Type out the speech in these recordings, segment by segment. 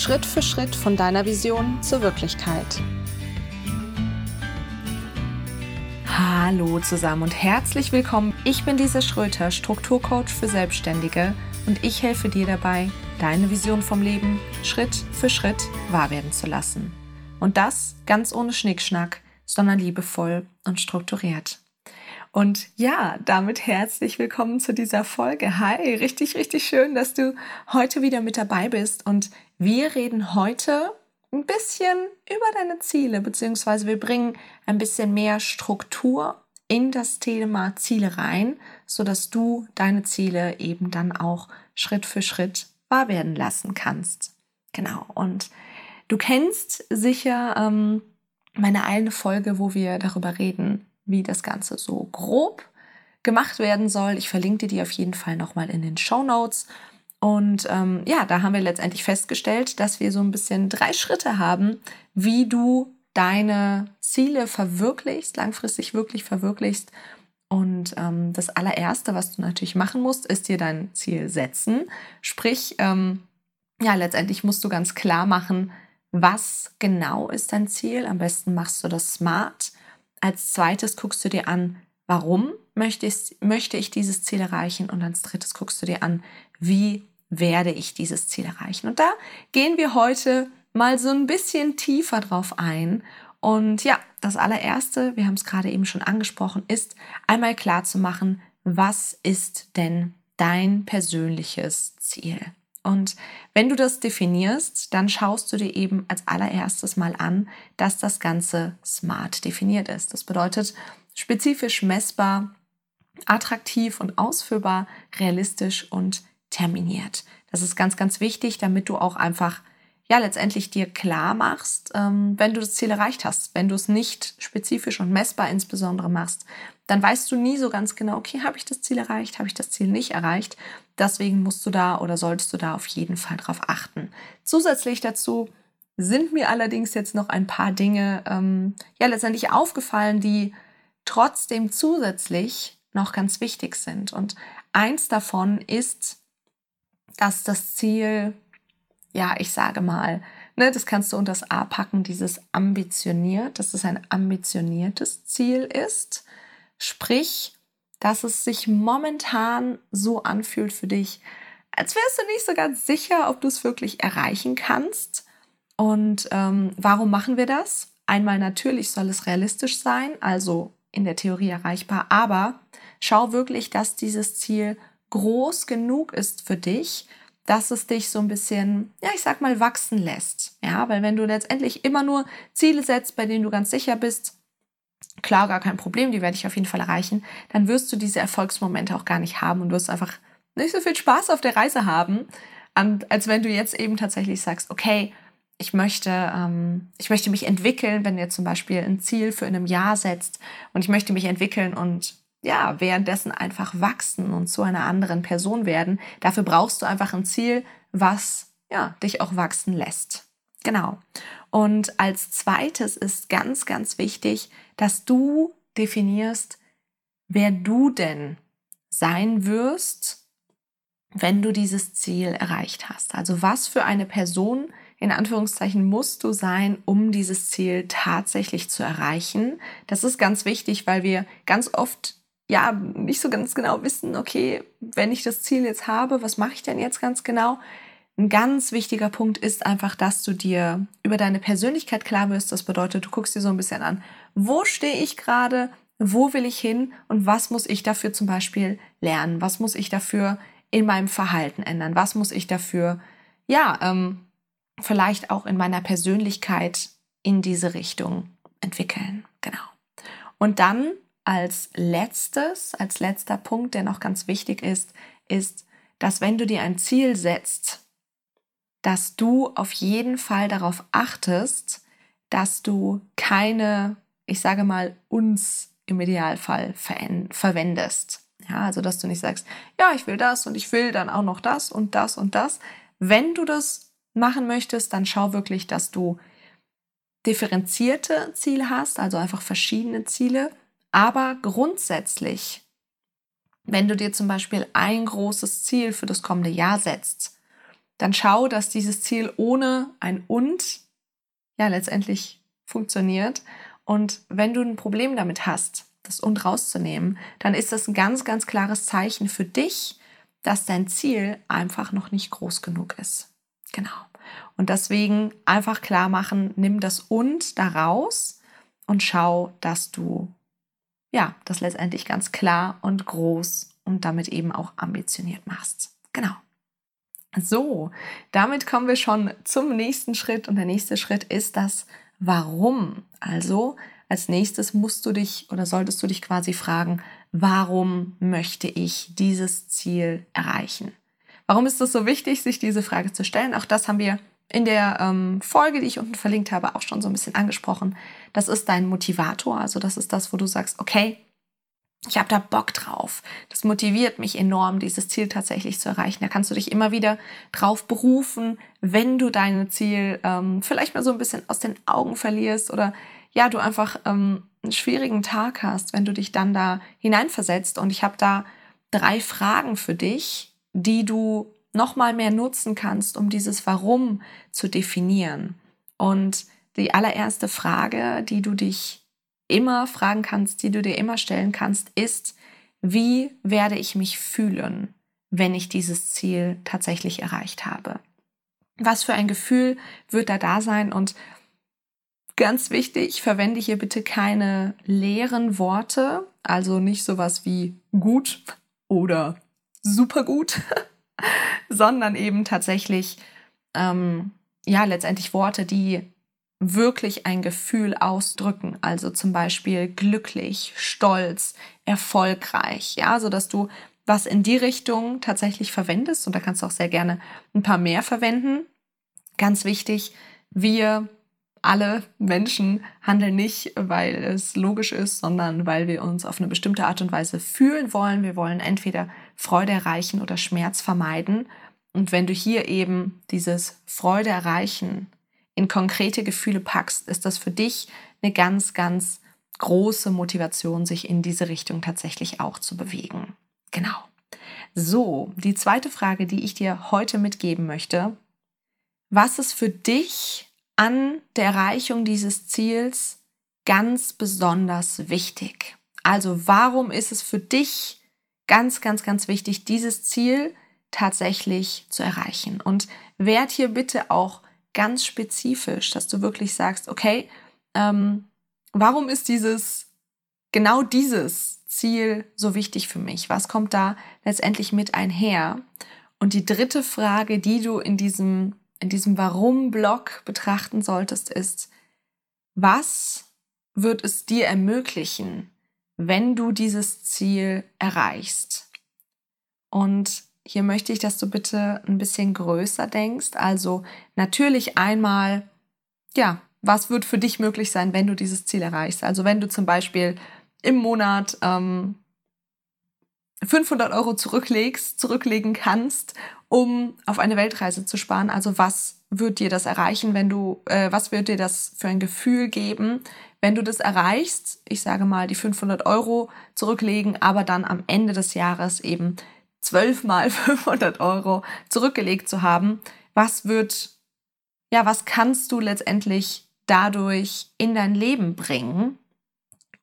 Schritt für Schritt von deiner Vision zur Wirklichkeit. Hallo zusammen und herzlich willkommen. Ich bin Lisa Schröter, Strukturcoach für Selbstständige und ich helfe dir dabei, deine Vision vom Leben Schritt für Schritt wahr werden zu lassen. Und das ganz ohne Schnickschnack, sondern liebevoll und strukturiert. Und ja, damit herzlich willkommen zu dieser Folge. Hi, richtig, richtig schön, dass du heute wieder mit dabei bist. Und wir reden heute ein bisschen über deine Ziele, beziehungsweise wir bringen ein bisschen mehr Struktur in das Thema Ziele rein, sodass du deine Ziele eben dann auch Schritt für Schritt wahr werden lassen kannst. Genau. Und du kennst sicher ähm, meine eine Folge, wo wir darüber reden, wie das Ganze so grob gemacht werden soll. Ich verlinke dir die auf jeden Fall nochmal in den Show Notes. Und ähm, ja, da haben wir letztendlich festgestellt, dass wir so ein bisschen drei Schritte haben, wie du deine Ziele verwirklichst, langfristig wirklich verwirklichst. Und ähm, das allererste, was du natürlich machen musst, ist dir dein Ziel setzen. Sprich, ähm, ja, letztendlich musst du ganz klar machen, was genau ist dein Ziel. Am besten machst du das smart. Als zweites guckst du dir an, warum möchte ich, möchte ich dieses Ziel erreichen? Und als drittes guckst du dir an, wie werde ich dieses Ziel erreichen? Und da gehen wir heute mal so ein bisschen tiefer drauf ein. Und ja, das allererste, wir haben es gerade eben schon angesprochen, ist einmal klar zu machen, was ist denn dein persönliches Ziel? Und wenn du das definierst, dann schaust du dir eben als allererstes mal an, dass das Ganze smart definiert ist. Das bedeutet spezifisch messbar, attraktiv und ausführbar, realistisch und terminiert. Das ist ganz, ganz wichtig, damit du auch einfach ja letztendlich dir klar machst, ähm, wenn du das Ziel erreicht hast. Wenn du es nicht spezifisch und messbar insbesondere machst, dann weißt du nie so ganz genau, okay, habe ich das Ziel erreicht, habe ich das Ziel nicht erreicht. Deswegen musst du da oder solltest du da auf jeden Fall drauf achten. Zusätzlich dazu sind mir allerdings jetzt noch ein paar Dinge ähm, ja letztendlich aufgefallen, die trotzdem zusätzlich noch ganz wichtig sind. Und eins davon ist, dass das Ziel ja, ich sage mal, ne, das kannst du unter das A packen, dieses ambitioniert, dass es ein ambitioniertes Ziel ist. Sprich, dass es sich momentan so anfühlt für dich, als wärst du nicht so ganz sicher, ob du es wirklich erreichen kannst. Und ähm, warum machen wir das? Einmal natürlich soll es realistisch sein, also in der Theorie erreichbar, aber schau wirklich, dass dieses Ziel groß genug ist für dich, dass es dich so ein bisschen, ja, ich sag mal, wachsen lässt. Ja, weil wenn du letztendlich immer nur Ziele setzt, bei denen du ganz sicher bist, klar, gar kein Problem, die werde ich auf jeden Fall erreichen, dann wirst du diese Erfolgsmomente auch gar nicht haben und wirst einfach nicht so viel Spaß auf der Reise haben, als wenn du jetzt eben tatsächlich sagst, okay, ich möchte, ähm, ich möchte mich entwickeln, wenn du jetzt zum Beispiel ein Ziel für in einem Jahr setzt und ich möchte mich entwickeln und ja, währenddessen einfach wachsen und zu einer anderen Person werden. Dafür brauchst du einfach ein Ziel, was ja, dich auch wachsen lässt. Genau. Und als zweites ist ganz, ganz wichtig, dass du definierst, wer du denn sein wirst, wenn du dieses Ziel erreicht hast. Also was für eine Person in Anführungszeichen musst du sein, um dieses Ziel tatsächlich zu erreichen. Das ist ganz wichtig, weil wir ganz oft ja nicht so ganz genau wissen, okay, wenn ich das Ziel jetzt habe, was mache ich denn jetzt ganz genau? Ein ganz wichtiger Punkt ist einfach, dass du dir über deine Persönlichkeit klar wirst. Das bedeutet, du guckst dir so ein bisschen an, wo stehe ich gerade, wo will ich hin und was muss ich dafür zum Beispiel lernen? Was muss ich dafür in meinem Verhalten ändern? Was muss ich dafür, ja, ähm, vielleicht auch in meiner Persönlichkeit in diese Richtung entwickeln? Genau. Und dann als letztes, als letzter Punkt, der noch ganz wichtig ist, ist, dass wenn du dir ein Ziel setzt, dass du auf jeden Fall darauf achtest, dass du keine, ich sage mal, uns im Idealfall verwendest. Ja, also dass du nicht sagst, ja, ich will das und ich will dann auch noch das und das und das. Wenn du das machen möchtest, dann schau wirklich, dass du differenzierte Ziele hast, also einfach verschiedene Ziele aber grundsätzlich, wenn du dir zum Beispiel ein großes Ziel für das kommende Jahr setzt, dann schau, dass dieses Ziel ohne ein und ja letztendlich funktioniert. Und wenn du ein Problem damit hast, das und rauszunehmen, dann ist das ein ganz, ganz klares Zeichen für dich, dass dein Ziel einfach noch nicht groß genug ist. Genau. Und deswegen einfach klar machen, nimm das und da raus und schau, dass du ja, das letztendlich ganz klar und groß und damit eben auch ambitioniert machst. Genau. So, damit kommen wir schon zum nächsten Schritt und der nächste Schritt ist das Warum. Also als nächstes musst du dich oder solltest du dich quasi fragen, warum möchte ich dieses Ziel erreichen? Warum ist es so wichtig, sich diese Frage zu stellen? Auch das haben wir in der ähm, Folge, die ich unten verlinkt habe, auch schon so ein bisschen angesprochen. Das ist dein Motivator. Also das ist das, wo du sagst, okay, ich habe da Bock drauf. Das motiviert mich enorm, dieses Ziel tatsächlich zu erreichen. Da kannst du dich immer wieder drauf berufen, wenn du dein Ziel ähm, vielleicht mal so ein bisschen aus den Augen verlierst oder ja, du einfach ähm, einen schwierigen Tag hast, wenn du dich dann da hineinversetzt. Und ich habe da drei Fragen für dich, die du noch mal mehr nutzen kannst, um dieses Warum zu definieren. Und die allererste Frage, die du dich immer fragen kannst, die du dir immer stellen kannst, ist, wie werde ich mich fühlen, wenn ich dieses Ziel tatsächlich erreicht habe? Was für ein Gefühl wird da da sein? Und ganz wichtig, verwende hier bitte keine leeren Worte, also nicht sowas wie gut oder super gut, sondern eben tatsächlich, ähm, ja, letztendlich Worte, die wirklich ein Gefühl ausdrücken, also zum Beispiel glücklich, stolz, erfolgreich, ja, so dass du was in die Richtung tatsächlich verwendest. Und da kannst du auch sehr gerne ein paar mehr verwenden. Ganz wichtig, wir alle Menschen handeln nicht, weil es logisch ist, sondern weil wir uns auf eine bestimmte Art und Weise fühlen wollen. Wir wollen entweder Freude erreichen oder Schmerz vermeiden. Und wenn du hier eben dieses Freude erreichen in konkrete Gefühle packst, ist das für dich eine ganz, ganz große Motivation, sich in diese Richtung tatsächlich auch zu bewegen. Genau. So, die zweite Frage, die ich dir heute mitgeben möchte. Was ist für dich an der Erreichung dieses Ziels ganz besonders wichtig? Also warum ist es für dich ganz, ganz, ganz wichtig, dieses Ziel tatsächlich zu erreichen? Und werd hier bitte auch ganz spezifisch, dass du wirklich sagst, okay, ähm, warum ist dieses, genau dieses Ziel so wichtig für mich? Was kommt da letztendlich mit einher? Und die dritte Frage, die du in diesem in diesem Warum-Block betrachten solltest, ist, was wird es dir ermöglichen, wenn du dieses Ziel erreichst? Und hier möchte ich, dass du bitte ein bisschen größer denkst. Also natürlich einmal, ja, was wird für dich möglich sein, wenn du dieses Ziel erreichst? Also wenn du zum Beispiel im Monat ähm, 500 Euro zurücklegst, zurücklegen kannst, um auf eine Weltreise zu sparen. Also was wird dir das erreichen, wenn du, äh, was wird dir das für ein Gefühl geben, wenn du das erreichst? Ich sage mal, die 500 Euro zurücklegen, aber dann am Ende des Jahres eben zwölfmal 500 Euro zurückgelegt zu haben. Was wird, ja, was kannst du letztendlich dadurch in dein Leben bringen?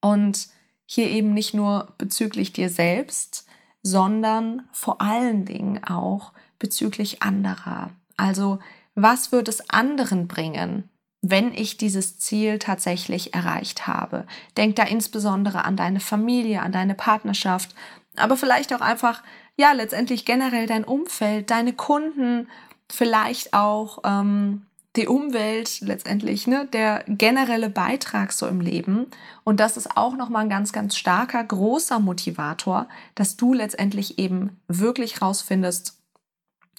Und hier eben nicht nur bezüglich dir selbst, sondern vor allen Dingen auch bezüglich anderer. Also was wird es anderen bringen, wenn ich dieses Ziel tatsächlich erreicht habe? Denk da insbesondere an deine Familie, an deine Partnerschaft, aber vielleicht auch einfach, ja, letztendlich generell dein Umfeld, deine Kunden, vielleicht auch ähm, die Umwelt letztendlich, ne, der generelle Beitrag so im Leben. Und das ist auch nochmal ein ganz, ganz starker, großer Motivator, dass du letztendlich eben wirklich rausfindest,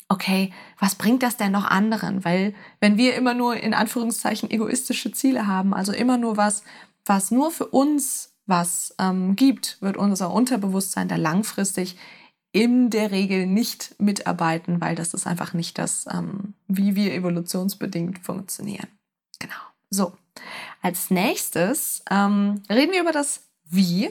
okay, was bringt das denn noch anderen? Weil wenn wir immer nur in Anführungszeichen egoistische Ziele haben, also immer nur was, was nur für uns was ähm, gibt, wird unser Unterbewusstsein da langfristig in der Regel nicht mitarbeiten, weil das ist einfach nicht das, ähm, wie wir evolutionsbedingt funktionieren. Genau. So, als nächstes ähm, reden wir über das Wie,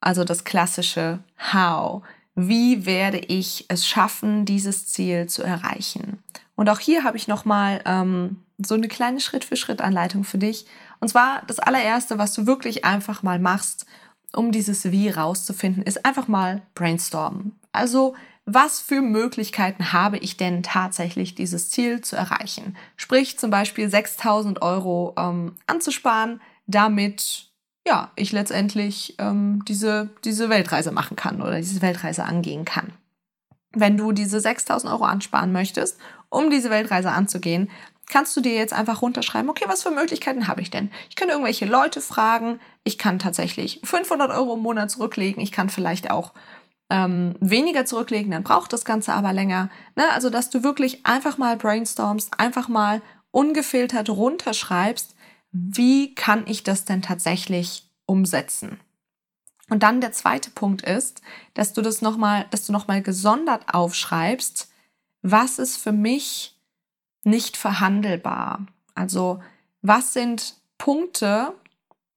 also das klassische How. wie werde ich es schaffen, dieses Ziel zu erreichen. Und auch hier habe ich nochmal ähm, so eine kleine Schritt-für-Schritt-Anleitung für dich. Und zwar das allererste, was du wirklich einfach mal machst, um dieses Wie rauszufinden, ist einfach mal brainstormen. Also was für Möglichkeiten habe ich denn tatsächlich, dieses Ziel zu erreichen? Sprich zum Beispiel 6000 Euro ähm, anzusparen, damit ja, ich letztendlich ähm, diese, diese Weltreise machen kann oder diese Weltreise angehen kann. Wenn du diese 6000 Euro ansparen möchtest, um diese Weltreise anzugehen, kannst du dir jetzt einfach runterschreiben, okay, was für Möglichkeiten habe ich denn? Ich kann irgendwelche Leute fragen, ich kann tatsächlich 500 Euro im Monat zurücklegen, ich kann vielleicht auch ähm, weniger zurücklegen, dann braucht das Ganze aber länger. Ne? Also, dass du wirklich einfach mal brainstormst, einfach mal ungefiltert runterschreibst, wie kann ich das denn tatsächlich umsetzen? Und dann der zweite Punkt ist, dass du das nochmal, dass du nochmal gesondert aufschreibst, was ist für mich nicht verhandelbar? Also, was sind Punkte,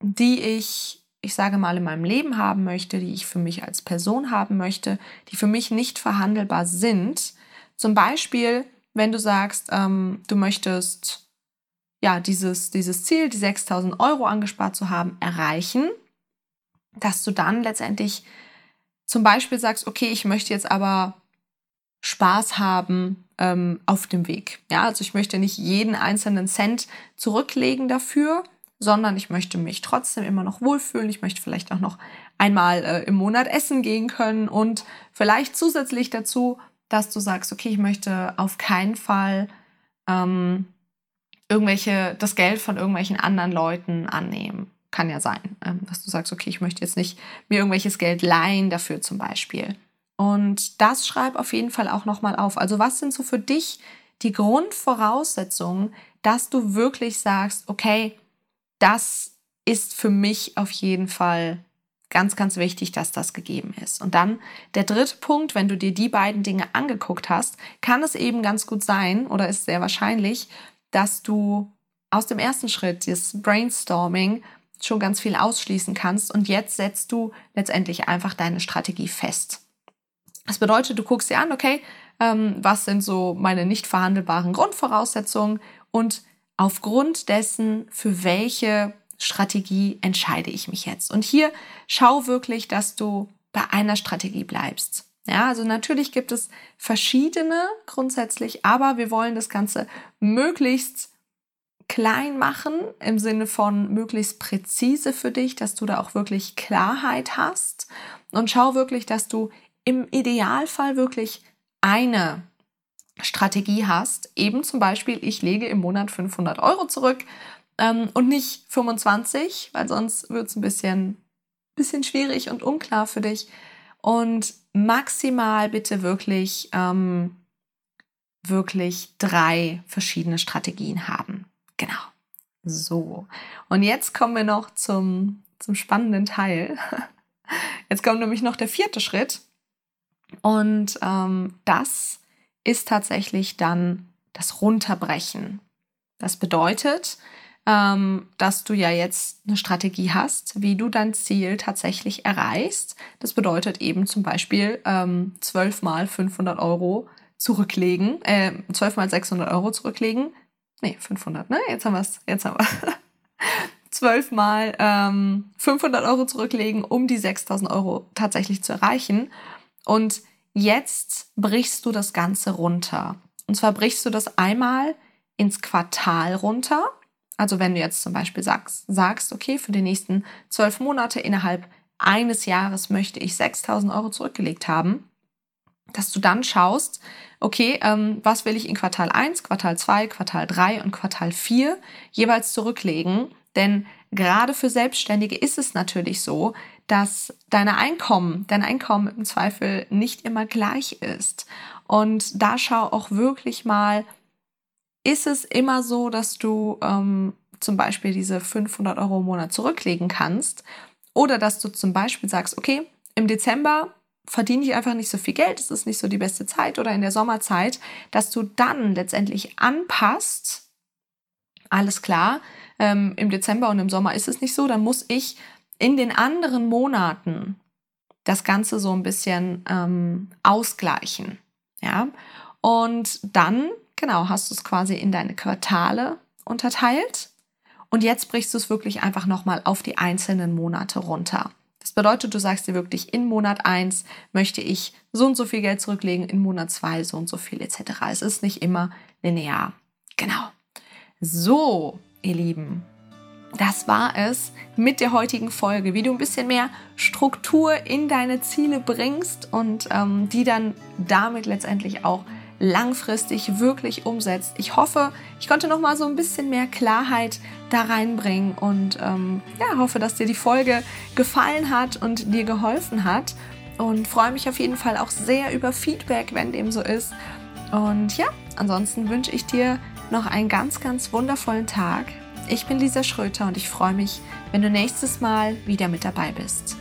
die ich ich sage mal, in meinem Leben haben möchte, die ich für mich als Person haben möchte, die für mich nicht verhandelbar sind. Zum Beispiel, wenn du sagst, ähm, du möchtest ja dieses, dieses Ziel, die 6000 Euro angespart zu haben, erreichen, dass du dann letztendlich zum Beispiel sagst, okay, ich möchte jetzt aber Spaß haben ähm, auf dem Weg. Ja, also ich möchte nicht jeden einzelnen Cent zurücklegen dafür, sondern ich möchte mich trotzdem immer noch wohlfühlen. Ich möchte vielleicht auch noch einmal äh, im Monat essen gehen können und vielleicht zusätzlich dazu, dass du sagst, okay, ich möchte auf keinen Fall ähm, irgendwelche, das Geld von irgendwelchen anderen Leuten annehmen. Kann ja sein, ähm, dass du sagst, okay, ich möchte jetzt nicht mir irgendwelches Geld leihen dafür zum Beispiel. Und das schreib auf jeden Fall auch nochmal auf. Also was sind so für dich die Grundvoraussetzungen, dass du wirklich sagst, okay, das ist für mich auf jeden Fall ganz, ganz wichtig, dass das gegeben ist. Und dann der dritte Punkt, wenn du dir die beiden Dinge angeguckt hast, kann es eben ganz gut sein oder ist sehr wahrscheinlich, dass du aus dem ersten Schritt, das Brainstorming, schon ganz viel ausschließen kannst und jetzt setzt du letztendlich einfach deine Strategie fest. Das bedeutet, du guckst dir an, okay, ähm, was sind so meine nicht verhandelbaren Grundvoraussetzungen und aufgrund dessen, für welche Strategie entscheide ich mich jetzt. Und hier schau wirklich, dass du bei einer Strategie bleibst. Ja, also natürlich gibt es verschiedene grundsätzlich, aber wir wollen das Ganze möglichst klein machen im Sinne von möglichst präzise für dich, dass du da auch wirklich Klarheit hast und schau wirklich, dass du im Idealfall wirklich eine Strategie hast, eben zum Beispiel, ich lege im Monat 500 Euro zurück ähm, und nicht 25, weil sonst wird es ein bisschen, bisschen schwierig und unklar für dich. Und maximal bitte wirklich, ähm, wirklich drei verschiedene Strategien haben. Genau. So. Und jetzt kommen wir noch zum, zum spannenden Teil. Jetzt kommt nämlich noch der vierte Schritt. Und ähm, das ist tatsächlich dann das Runterbrechen. Das bedeutet, ähm, dass du ja jetzt eine Strategie hast, wie du dein Ziel tatsächlich erreichst. Das bedeutet eben zum Beispiel ähm, 12 mal 500 Euro zurücklegen, äh, 12 mal 600 Euro zurücklegen. Nee, 500, ne? Jetzt haben wir es, jetzt haben wir 12 mal ähm, 500 Euro zurücklegen, um die 6000 Euro tatsächlich zu erreichen. Und Jetzt brichst du das Ganze runter. Und zwar brichst du das einmal ins Quartal runter. Also wenn du jetzt zum Beispiel sagst, sagst okay, für die nächsten zwölf Monate innerhalb eines Jahres möchte ich 6000 Euro zurückgelegt haben, dass du dann schaust, okay, ähm, was will ich in Quartal 1, Quartal 2, Quartal 3 und Quartal 4 jeweils zurücklegen. Denn gerade für Selbstständige ist es natürlich so, dass deine Einkommen, dein Einkommen im Zweifel nicht immer gleich ist. Und da schau auch wirklich mal, ist es immer so, dass du ähm, zum Beispiel diese 500 Euro im Monat zurücklegen kannst oder dass du zum Beispiel sagst, okay, im Dezember verdiene ich einfach nicht so viel Geld, es ist nicht so die beste Zeit oder in der Sommerzeit, dass du dann letztendlich anpasst, alles klar, ähm, im Dezember und im Sommer ist es nicht so, dann muss ich in den anderen Monaten das Ganze so ein bisschen ähm, ausgleichen. Ja, und dann, genau, hast du es quasi in deine Quartale unterteilt. Und jetzt brichst du es wirklich einfach nochmal auf die einzelnen Monate runter. Das bedeutet, du sagst dir wirklich, in Monat 1 möchte ich so und so viel Geld zurücklegen, in Monat 2 so und so viel etc. Es ist nicht immer linear. Genau. So, ihr Lieben, das war es mit der heutigen Folge, wie du ein bisschen mehr Struktur in deine Ziele bringst und ähm, die dann damit letztendlich auch langfristig wirklich umsetzt. Ich hoffe, ich konnte noch mal so ein bisschen mehr Klarheit da reinbringen und ähm, ja, hoffe, dass dir die Folge gefallen hat und dir geholfen hat und freue mich auf jeden Fall auch sehr über Feedback, wenn dem so ist. Und ja, ansonsten wünsche ich dir noch einen ganz, ganz wundervollen Tag. Ich bin Lisa Schröter und ich freue mich, wenn du nächstes Mal wieder mit dabei bist.